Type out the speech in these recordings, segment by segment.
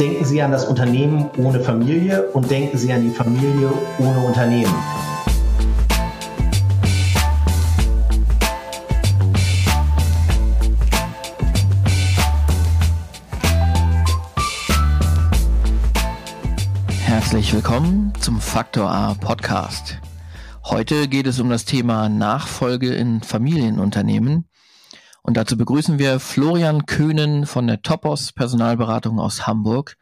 Denken Sie an das Unternehmen ohne Familie und denken Sie an die Familie ohne Unternehmen. Herzlich willkommen zum Faktor A Podcast. Heute geht es um das Thema Nachfolge in Familienunternehmen und dazu begrüßen wir Florian Köhnen von der Topos Personalberatung aus Hamburg.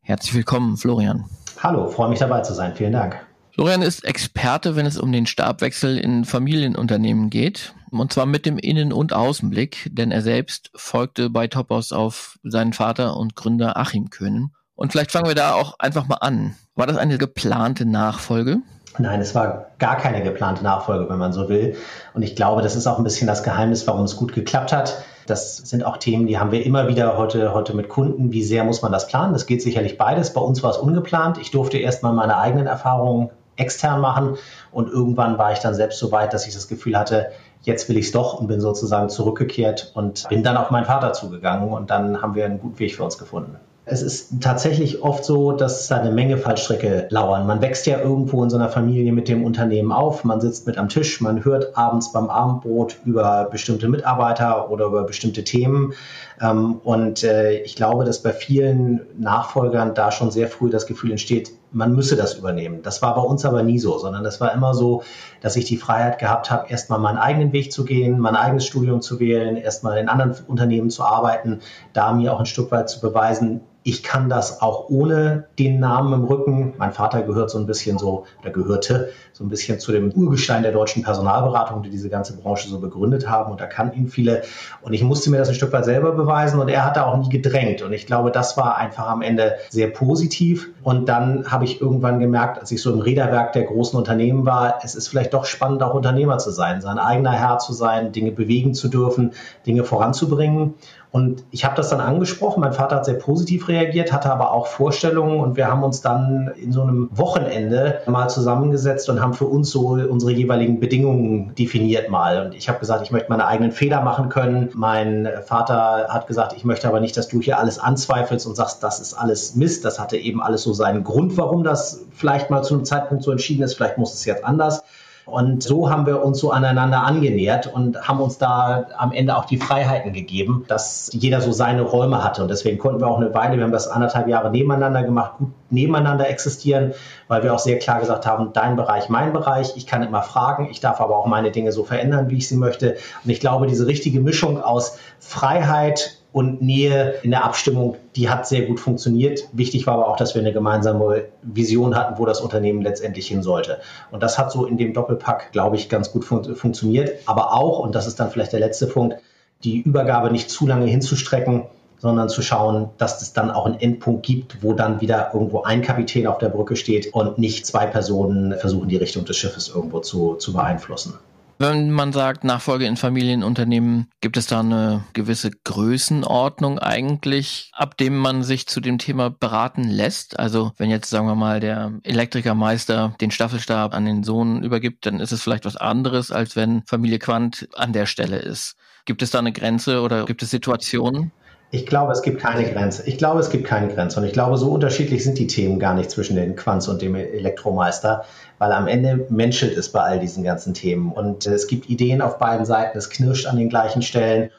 Herzlich willkommen, Florian. Hallo, freue mich dabei zu sein. Vielen Dank. Florian ist Experte, wenn es um den Stabwechsel in Familienunternehmen geht. Und zwar mit dem Innen- und Außenblick, denn er selbst folgte bei Topos auf seinen Vater und Gründer Achim Köhnen. Und vielleicht fangen wir da auch einfach mal an. War das eine geplante Nachfolge? Nein, es war gar keine geplante Nachfolge, wenn man so will. Und ich glaube, das ist auch ein bisschen das Geheimnis, warum es gut geklappt hat. Das sind auch Themen, die haben wir immer wieder heute, heute mit Kunden. Wie sehr muss man das planen? Das geht sicherlich beides. Bei uns war es ungeplant. Ich durfte erst mal meine eigenen Erfahrungen extern machen und irgendwann war ich dann selbst so weit, dass ich das Gefühl hatte, jetzt will ich es doch und bin sozusagen zurückgekehrt und bin dann auf meinen Vater zugegangen und dann haben wir einen guten Weg für uns gefunden. Es ist tatsächlich oft so, dass da eine Menge Fallstrecke lauern. Man wächst ja irgendwo in so einer Familie mit dem Unternehmen auf, man sitzt mit am Tisch, man hört abends beim Abendbrot über bestimmte Mitarbeiter oder über bestimmte Themen. Ähm, und äh, ich glaube, dass bei vielen Nachfolgern da schon sehr früh das Gefühl entsteht, man müsse das übernehmen. Das war bei uns aber nie so, sondern das war immer so, dass ich die Freiheit gehabt habe, erstmal meinen eigenen Weg zu gehen, mein eigenes Studium zu wählen, erstmal in anderen Unternehmen zu arbeiten, da mir auch ein Stück weit zu beweisen, ich kann das auch ohne den Namen im Rücken. Mein Vater gehört so ein bisschen so, oder gehörte so ein bisschen zu dem Urgestein der deutschen Personalberatung, die diese ganze Branche so begründet haben und da kannten ihn viele. Und ich musste mir das ein Stück weit selber beweisen und er hat da auch nie gedrängt. Und ich glaube, das war einfach am Ende sehr positiv. Und dann habe ich irgendwann gemerkt, als ich so im Räderwerk der großen Unternehmen war, es ist vielleicht doch spannend, auch Unternehmer zu sein, sein eigener Herr zu sein, Dinge bewegen zu dürfen, Dinge voranzubringen. Und ich habe das dann angesprochen. Mein Vater hat sehr positiv reagiert, hatte aber auch Vorstellungen und wir haben uns dann in so einem Wochenende mal zusammengesetzt und haben für uns so unsere jeweiligen Bedingungen definiert mal. Und ich habe gesagt, ich möchte meine eigenen Fehler machen können. Mein Vater hat gesagt, ich möchte aber nicht, dass du hier alles anzweifelst und sagst, das ist alles Mist. Das hatte eben alles so seinen Grund, warum das vielleicht mal zu einem Zeitpunkt so entschieden ist. Vielleicht muss es jetzt anders. Und so haben wir uns so aneinander angenähert und haben uns da am Ende auch die Freiheiten gegeben, dass jeder so seine Räume hatte. Und deswegen konnten wir auch eine Weile, wir haben das anderthalb Jahre nebeneinander gemacht, gut nebeneinander existieren, weil wir auch sehr klar gesagt haben, dein Bereich, mein Bereich, ich kann immer fragen, ich darf aber auch meine Dinge so verändern, wie ich sie möchte. Und ich glaube, diese richtige Mischung aus Freiheit und Nähe in der Abstimmung, die hat sehr gut funktioniert. Wichtig war aber auch, dass wir eine gemeinsame Vision hatten, wo das Unternehmen letztendlich hin sollte. Und das hat so in dem Doppelpack, glaube ich, ganz gut fun funktioniert. Aber auch, und das ist dann vielleicht der letzte Punkt, die Übergabe nicht zu lange hinzustrecken, sondern zu schauen, dass es dann auch einen Endpunkt gibt, wo dann wieder irgendwo ein Kapitän auf der Brücke steht und nicht zwei Personen versuchen, die Richtung des Schiffes irgendwo zu, zu beeinflussen. Wenn man sagt Nachfolge in Familienunternehmen, gibt es da eine gewisse Größenordnung eigentlich, ab dem man sich zu dem Thema beraten lässt? Also wenn jetzt, sagen wir mal, der Elektrikermeister den Staffelstab an den Sohn übergibt, dann ist es vielleicht was anderes, als wenn Familie Quant an der Stelle ist. Gibt es da eine Grenze oder gibt es Situationen? Ich glaube, es gibt keine Grenze. Ich glaube, es gibt keine Grenze. Und ich glaube, so unterschiedlich sind die Themen gar nicht zwischen den Quants und dem Elektromeister, weil am Ende menschelt es bei all diesen ganzen Themen. Und es gibt Ideen auf beiden Seiten, es knirscht an den gleichen Stellen.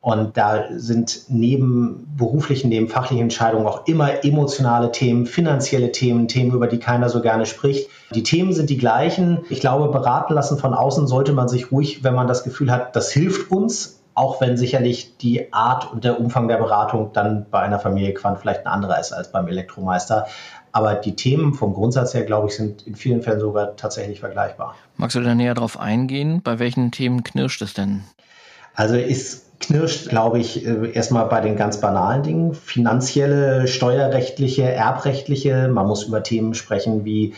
Und da sind neben beruflichen, neben fachlichen Entscheidungen auch immer emotionale Themen, finanzielle Themen, Themen, über die keiner so gerne spricht. Die Themen sind die gleichen. Ich glaube, beraten lassen von außen sollte man sich ruhig, wenn man das Gefühl hat, das hilft uns, auch wenn sicherlich die Art und der Umfang der Beratung dann bei einer Familie Quant vielleicht ein anderer ist als beim Elektromeister. Aber die Themen vom Grundsatz her, glaube ich, sind in vielen Fällen sogar tatsächlich vergleichbar. Magst du da näher drauf eingehen? Bei welchen Themen knirscht es denn? Also es knirscht, glaube ich, äh, erstmal bei den ganz banalen Dingen. Finanzielle, steuerrechtliche, erbrechtliche. Man muss über Themen sprechen wie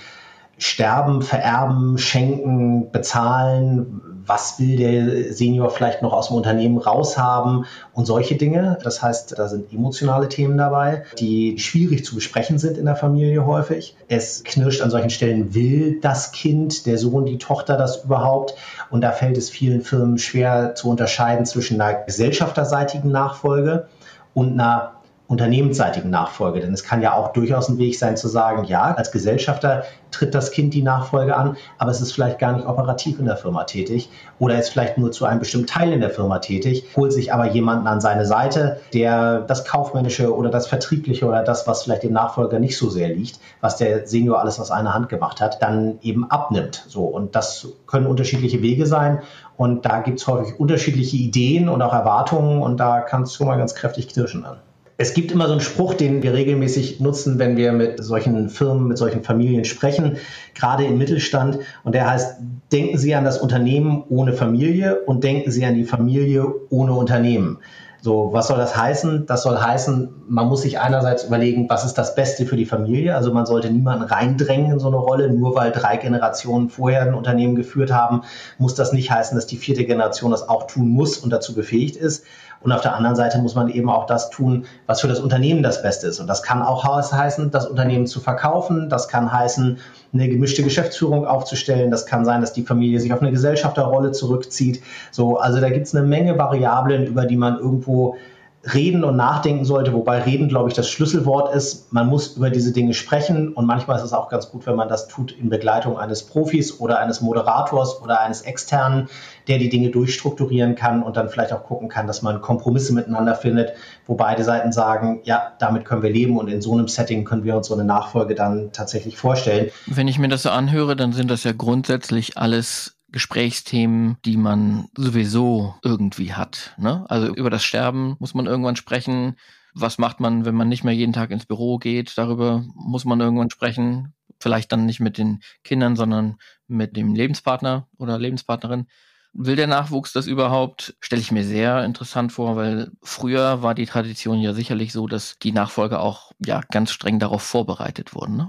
Sterben, Vererben, Schenken, Bezahlen, was will der Senior vielleicht noch aus dem Unternehmen raushaben und solche Dinge. Das heißt, da sind emotionale Themen dabei, die schwierig zu besprechen sind in der Familie häufig. Es knirscht an solchen Stellen, will das Kind, der Sohn, die Tochter das überhaupt? Und da fällt es vielen Firmen schwer zu unterscheiden zwischen einer gesellschafterseitigen Nachfolge und einer unternehmensseitigen Nachfolge. Denn es kann ja auch durchaus ein Weg sein zu sagen, ja, als Gesellschafter tritt das Kind die Nachfolge an, aber es ist vielleicht gar nicht operativ in der Firma tätig oder ist vielleicht nur zu einem bestimmten Teil in der Firma tätig, holt sich aber jemanden an seine Seite, der das Kaufmännische oder das Vertriebliche oder das, was vielleicht dem Nachfolger nicht so sehr liegt, was der Senior alles aus einer Hand gemacht hat, dann eben abnimmt. So, und das können unterschiedliche Wege sein. Und da gibt es häufig unterschiedliche Ideen und auch Erwartungen und da kann es schon mal ganz kräftig knirschen dann. Es gibt immer so einen Spruch, den wir regelmäßig nutzen, wenn wir mit solchen Firmen, mit solchen Familien sprechen, gerade im Mittelstand. Und der heißt, denken Sie an das Unternehmen ohne Familie und denken Sie an die Familie ohne Unternehmen. So, was soll das heißen? Das soll heißen, man muss sich einerseits überlegen, was ist das Beste für die Familie? Also man sollte niemanden reindrängen in so eine Rolle. Nur weil drei Generationen vorher ein Unternehmen geführt haben, muss das nicht heißen, dass die vierte Generation das auch tun muss und dazu befähigt ist. Und auf der anderen Seite muss man eben auch das tun, was für das Unternehmen das Beste ist. Und das kann auch heißen, das Unternehmen zu verkaufen. Das kann heißen, eine gemischte Geschäftsführung aufzustellen. Das kann sein, dass die Familie sich auf eine Gesellschafterrolle zurückzieht. So, also da gibt es eine Menge Variablen, über die man irgendwo reden und nachdenken sollte, wobei reden, glaube ich, das Schlüsselwort ist. Man muss über diese Dinge sprechen und manchmal ist es auch ganz gut, wenn man das tut in Begleitung eines Profis oder eines Moderators oder eines Externen, der die Dinge durchstrukturieren kann und dann vielleicht auch gucken kann, dass man Kompromisse miteinander findet, wo beide Seiten sagen, ja, damit können wir leben und in so einem Setting können wir uns so eine Nachfolge dann tatsächlich vorstellen. Wenn ich mir das so anhöre, dann sind das ja grundsätzlich alles Gesprächsthemen, die man sowieso irgendwie hat. Ne? Also über das Sterben muss man irgendwann sprechen. Was macht man, wenn man nicht mehr jeden Tag ins Büro geht? Darüber muss man irgendwann sprechen. Vielleicht dann nicht mit den Kindern, sondern mit dem Lebenspartner oder Lebenspartnerin. Will der Nachwuchs das überhaupt? Stelle ich mir sehr interessant vor, weil früher war die Tradition ja sicherlich so, dass die Nachfolger auch ja ganz streng darauf vorbereitet wurden. Ne?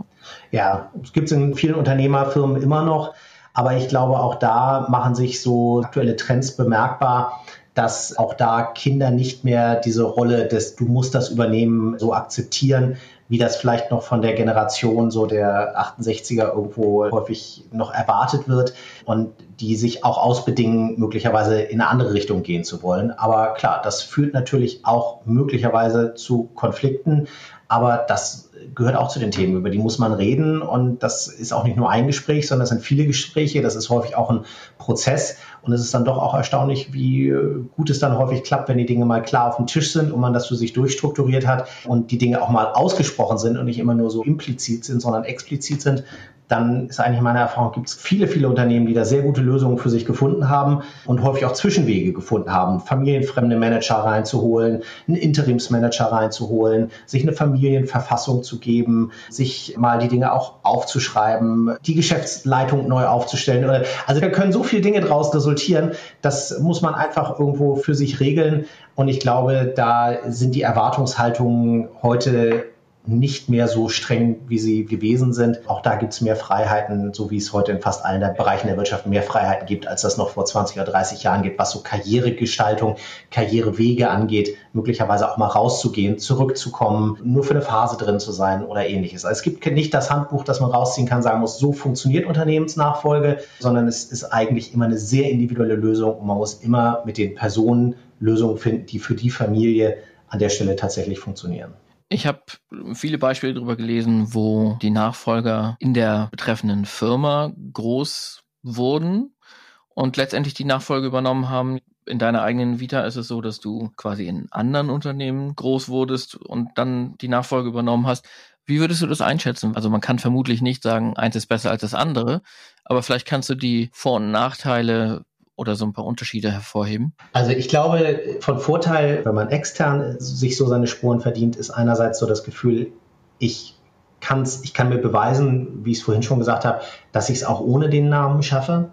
Ja, es gibt es in vielen Unternehmerfirmen immer noch. Aber ich glaube, auch da machen sich so aktuelle Trends bemerkbar, dass auch da Kinder nicht mehr diese Rolle des Du musst das übernehmen so akzeptieren, wie das vielleicht noch von der Generation so der 68er irgendwo häufig noch erwartet wird und die sich auch ausbedingen, möglicherweise in eine andere Richtung gehen zu wollen. Aber klar, das führt natürlich auch möglicherweise zu Konflikten, aber das gehört auch zu den Themen, über die muss man reden. Und das ist auch nicht nur ein Gespräch, sondern es sind viele Gespräche. Das ist häufig auch ein Prozess. Und es ist dann doch auch erstaunlich, wie gut es dann häufig klappt, wenn die Dinge mal klar auf dem Tisch sind und man das für sich durchstrukturiert hat und die Dinge auch mal ausgesprochen sind und nicht immer nur so implizit sind, sondern explizit sind dann ist eigentlich meine Erfahrung, gibt es viele, viele Unternehmen, die da sehr gute Lösungen für sich gefunden haben und häufig auch Zwischenwege gefunden haben, familienfremde Manager reinzuholen, einen Interimsmanager reinzuholen, sich eine Familienverfassung zu geben, sich mal die Dinge auch aufzuschreiben, die Geschäftsleitung neu aufzustellen. Also da können so viele Dinge draus resultieren, das muss man einfach irgendwo für sich regeln. Und ich glaube, da sind die Erwartungshaltungen heute nicht mehr so streng, wie sie gewesen sind. Auch da gibt es mehr Freiheiten, so wie es heute in fast allen der Bereichen der Wirtschaft mehr Freiheiten gibt, als das noch vor 20 oder 30 Jahren gibt, was so Karrieregestaltung, Karrierewege angeht, möglicherweise auch mal rauszugehen, zurückzukommen, nur für eine Phase drin zu sein oder ähnliches. Also es gibt nicht das Handbuch, das man rausziehen kann, sagen muss, so funktioniert Unternehmensnachfolge, sondern es ist eigentlich immer eine sehr individuelle Lösung und man muss immer mit den Personen Lösungen finden, die für die Familie an der Stelle tatsächlich funktionieren. Ich habe viele Beispiele darüber gelesen, wo die Nachfolger in der betreffenden Firma groß wurden und letztendlich die Nachfolge übernommen haben. In deiner eigenen Vita ist es so, dass du quasi in anderen Unternehmen groß wurdest und dann die Nachfolge übernommen hast. Wie würdest du das einschätzen? Also man kann vermutlich nicht sagen, eins ist besser als das andere, aber vielleicht kannst du die Vor- und Nachteile oder so ein paar Unterschiede hervorheben? Also ich glaube, von Vorteil, wenn man extern sich so seine Spuren verdient, ist einerseits so das Gefühl, ich kann's, ich kann mir beweisen, wie ich es vorhin schon gesagt habe, dass ich es auch ohne den Namen schaffe.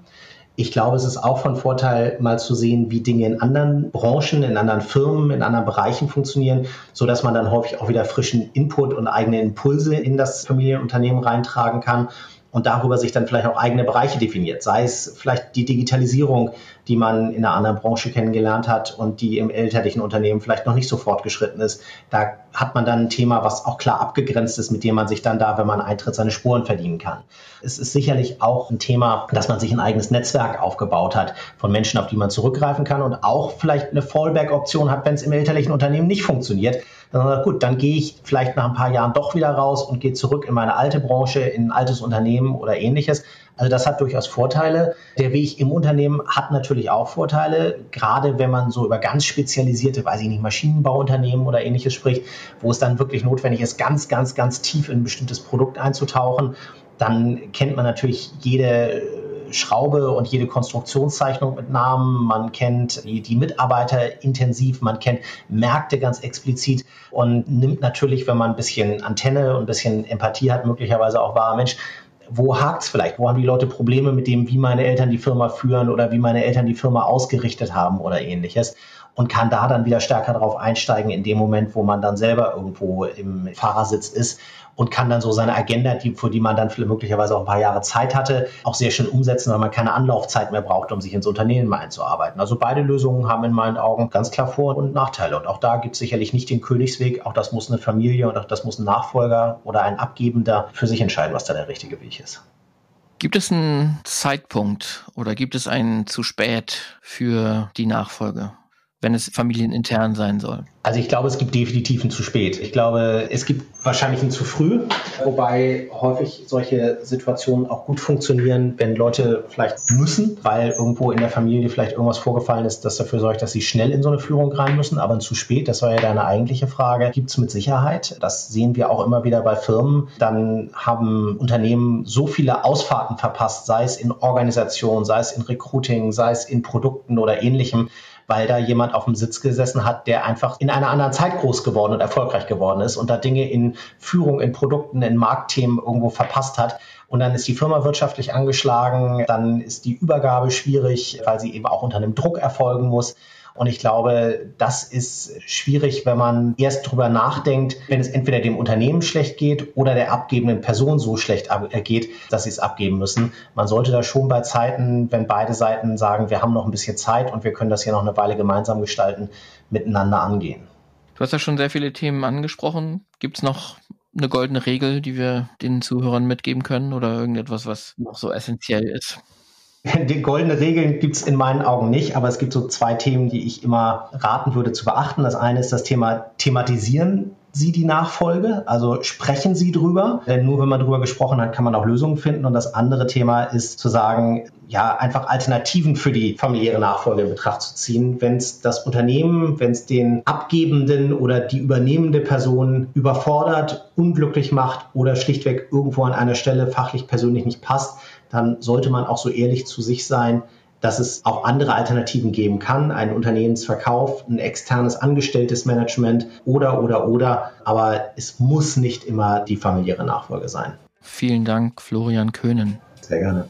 Ich glaube, es ist auch von Vorteil, mal zu sehen, wie Dinge in anderen Branchen, in anderen Firmen, in anderen Bereichen funktionieren, so dass man dann häufig auch wieder frischen Input und eigene Impulse in das Familienunternehmen reintragen kann und darüber sich dann vielleicht auch eigene Bereiche definiert. Sei es vielleicht die Digitalisierung, die man in einer anderen Branche kennengelernt hat und die im elterlichen Unternehmen vielleicht noch nicht so fortgeschritten ist. Da hat man dann ein Thema, was auch klar abgegrenzt ist, mit dem man sich dann da, wenn man eintritt, seine Spuren verdienen kann. Es ist sicherlich auch ein Thema, dass man sich ein eigenes Netzwerk aufgebaut hat von Menschen, auf die man zurückgreifen kann und auch vielleicht eine Fallback-Option hat, wenn es im elterlichen Unternehmen nicht funktioniert Dann, gut, dann gehe ich vielleicht nach ein paar Jahren doch wieder raus und gehe zurück in meine alte Branche, in ein altes Unternehmen oder ähnliches. Also das hat durchaus Vorteile. Der Weg im Unternehmen hat natürlich auch Vorteile, gerade wenn man so über ganz spezialisierte, weiß ich nicht, Maschinenbauunternehmen oder ähnliches spricht, wo es dann wirklich notwendig ist, ganz, ganz, ganz tief in ein bestimmtes Produkt einzutauchen. Dann kennt man natürlich jede Schraube und jede Konstruktionszeichnung mit Namen, man kennt die, die, Mitarbeiter intensiv, man kennt Märkte ganz explizit und nimmt natürlich, wenn man ein bisschen Antenne und ein bisschen Empathie hat, möglicherweise auch wahr, Mensch, wo hakt es vielleicht? Wo haben die Leute Probleme mit dem, wie meine Eltern die Firma führen oder wie meine Eltern die Firma ausgerichtet haben oder ähnliches? Und kann da dann wieder stärker darauf einsteigen in dem Moment, wo man dann selber irgendwo im Fahrersitz ist und kann dann so seine Agenda, die, für die man dann möglicherweise auch ein paar Jahre Zeit hatte, auch sehr schön umsetzen, weil man keine Anlaufzeit mehr braucht, um sich ins Unternehmen einzuarbeiten. Also beide Lösungen haben in meinen Augen ganz klar Vor- und Nachteile. Und auch da gibt es sicherlich nicht den Königsweg. Auch das muss eine Familie und auch das muss ein Nachfolger oder ein Abgebender für sich entscheiden, was da der richtige Weg ist. Gibt es einen Zeitpunkt oder gibt es einen zu spät für die Nachfolge? Wenn es familienintern sein soll? Also ich glaube, es gibt definitiv ein zu spät. Ich glaube, es gibt wahrscheinlich ein zu früh, wobei häufig solche Situationen auch gut funktionieren, wenn Leute vielleicht müssen, weil irgendwo in der Familie vielleicht irgendwas vorgefallen ist, das dafür sorgt, dass sie schnell in so eine Führung rein müssen. Aber ein zu spät, das war ja deine eigentliche Frage, gibt es mit Sicherheit. Das sehen wir auch immer wieder bei Firmen. Dann haben Unternehmen so viele Ausfahrten verpasst, sei es in Organisation, sei es in Recruiting, sei es in Produkten oder ähnlichem weil da jemand auf dem Sitz gesessen hat, der einfach in einer anderen Zeit groß geworden und erfolgreich geworden ist und da Dinge in Führung, in Produkten, in Marktthemen irgendwo verpasst hat. Und dann ist die Firma wirtschaftlich angeschlagen, dann ist die Übergabe schwierig, weil sie eben auch unter einem Druck erfolgen muss. Und ich glaube, das ist schwierig, wenn man erst drüber nachdenkt, wenn es entweder dem Unternehmen schlecht geht oder der abgebenden Person so schlecht äh, geht, dass sie es abgeben müssen. Man sollte da schon bei Zeiten, wenn beide Seiten sagen, wir haben noch ein bisschen Zeit und wir können das hier noch eine Weile gemeinsam gestalten, miteinander angehen. Du hast ja schon sehr viele Themen angesprochen. Gibt es noch eine goldene Regel, die wir den Zuhörern mitgeben können oder irgendetwas, was noch so essentiell ist? Die goldene Regeln gibt es in meinen Augen nicht, aber es gibt so zwei Themen, die ich immer raten würde zu beachten. Das eine ist das Thema Thematisieren Sie die Nachfolge, also sprechen Sie drüber, denn nur wenn man drüber gesprochen hat, kann man auch Lösungen finden. Und das andere Thema ist zu sagen, ja, einfach Alternativen für die familiäre Nachfolge in Betracht zu ziehen. Wenn es das Unternehmen, wenn es den abgebenden oder die übernehmende Person überfordert, unglücklich macht oder schlichtweg irgendwo an einer Stelle fachlich persönlich nicht passt, dann sollte man auch so ehrlich zu sich sein, dass es auch andere Alternativen geben kann, einen Unternehmensverkauf, ein externes angestelltes Management oder, oder, oder. Aber es muss nicht immer die familiäre Nachfolge sein. Vielen Dank, Florian Köhnen. Sehr gerne.